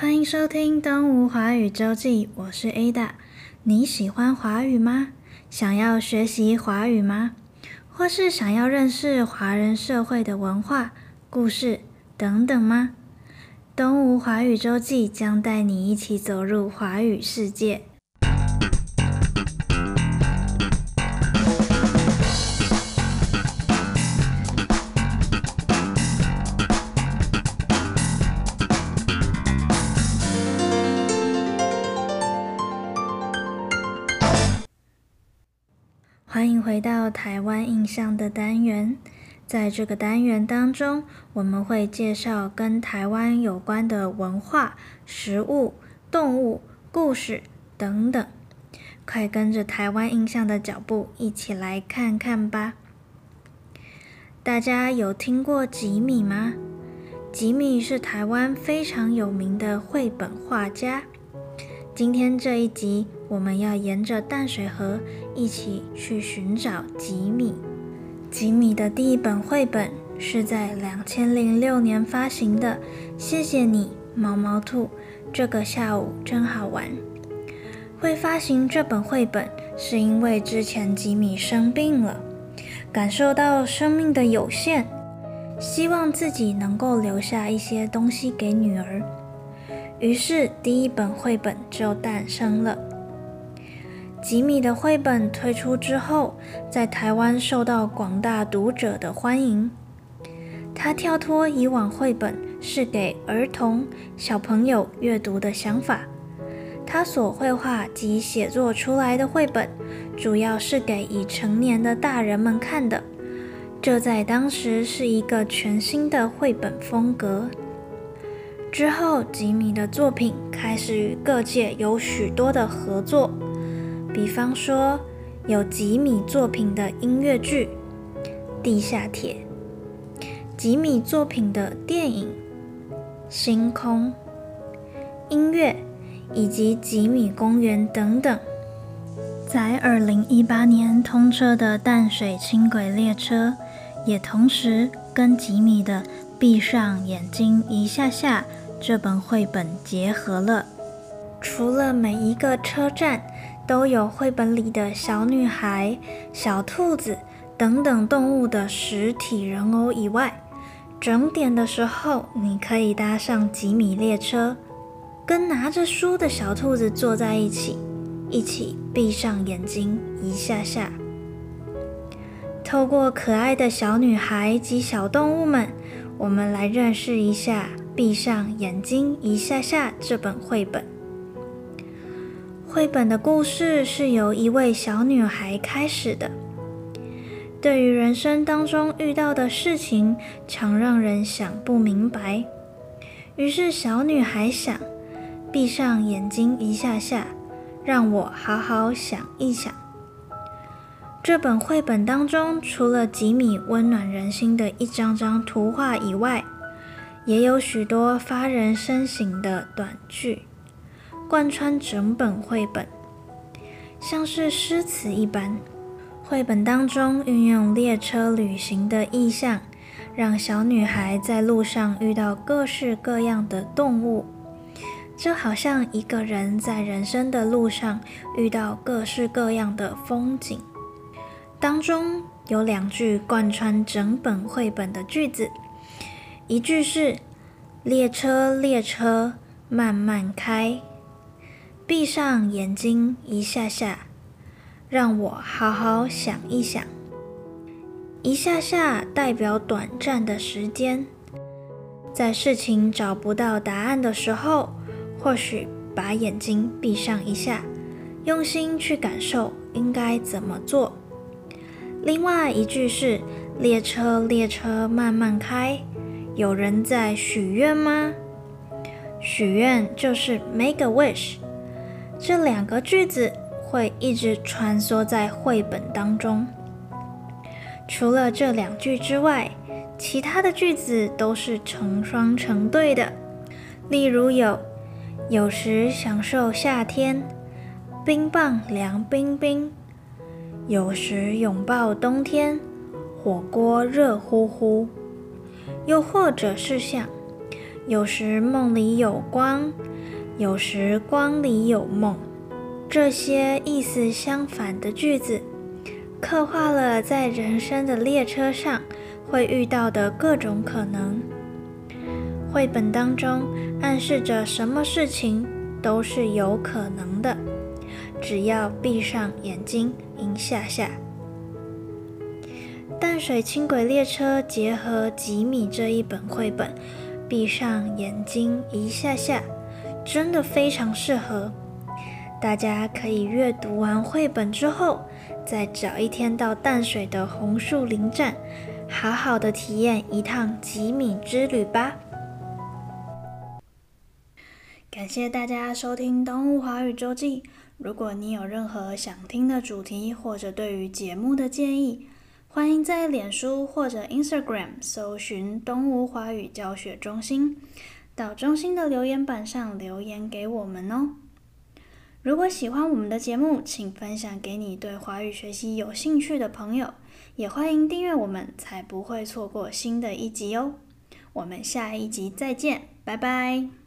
欢迎收听《东吴华语周记》，我是 Ada。你喜欢华语吗？想要学习华语吗？或是想要认识华人社会的文化、故事等等吗？东吴华语周记将带你一起走入华语世界。欢迎回到台湾印象的单元。在这个单元当中，我们会介绍跟台湾有关的文化、食物、动物、故事等等。快跟着台湾印象的脚步一起来看看吧。大家有听过吉米吗？吉米是台湾非常有名的绘本画家。今天这一集，我们要沿着淡水河一起去寻找吉米。吉米的第一本绘本是在两千零六年发行的。谢谢你，毛毛兔，这个下午真好玩。会发行这本绘本，是因为之前吉米生病了，感受到生命的有限，希望自己能够留下一些东西给女儿。于是，第一本绘本就诞生了。吉米的绘本推出之后，在台湾受到广大读者的欢迎。他跳脱以往绘本是给儿童、小朋友阅读的想法，他所绘画及写作出来的绘本，主要是给已成年的大人们看的。这在当时是一个全新的绘本风格。之后，吉米的作品开始与各界有许多的合作，比方说有吉米作品的音乐剧《地下铁》，吉米作品的电影《星空》，音乐以及吉米公园等等。在二零一八年通车的淡水轻轨列车，也同时跟吉米的《闭上眼睛一下下》这本绘本结合了，除了每一个车站都有绘本里的小女孩、小兔子等等动物的实体人偶以外，整点的时候你可以搭上吉米列车，跟拿着书的小兔子坐在一起，一起闭上眼睛一下下。透过可爱的小女孩及小动物们，我们来认识一下。闭上眼睛一下下，这本绘本。绘本的故事是由一位小女孩开始的。对于人生当中遇到的事情，常让人想不明白。于是小女孩想：闭上眼睛一下下，让我好好想一想。这本绘本当中，除了吉米温暖人心的一张张图画以外，也有许多发人深省的短句，贯穿整本绘本，像是诗词一般。绘本当中运用列车旅行的意象，让小女孩在路上遇到各式各样的动物，就好像一个人在人生的路上遇到各式各样的风景。当中有两句贯穿整本绘本的句子。一句是“列车，列车，慢慢开，闭上眼睛一下下，让我好好想一想。”一下下代表短暂的时间，在事情找不到答案的时候，或许把眼睛闭上一下，用心去感受应该怎么做。另外一句是“列车，列车，慢慢开。”有人在许愿吗？许愿就是 make a wish。这两个句子会一直穿梭在绘本当中。除了这两句之外，其他的句子都是成双成对的。例如有：有时享受夏天，冰棒凉冰冰；有时拥抱冬天，火锅热乎乎。又或者是像，有时梦里有光，有时光里有梦。这些意思相反的句子，刻画了在人生的列车上会遇到的各种可能。绘本当中暗示着什么事情都是有可能的，只要闭上眼睛一下下。淡水轻轨列车结合吉米这一本绘本，闭上眼睛一下下，真的非常适合。大家可以阅读完绘本之后，再找一天到淡水的红树林站，好好的体验一趟吉米之旅吧。感谢大家收听《东吴华语周记》。如果你有任何想听的主题，或者对于节目的建议，欢迎在脸书或者 Instagram 搜寻“东吴华语教学中心”，到中心的留言板上留言给我们哦。如果喜欢我们的节目，请分享给你对华语学习有兴趣的朋友，也欢迎订阅我们，才不会错过新的一集哦。我们下一集再见，拜拜。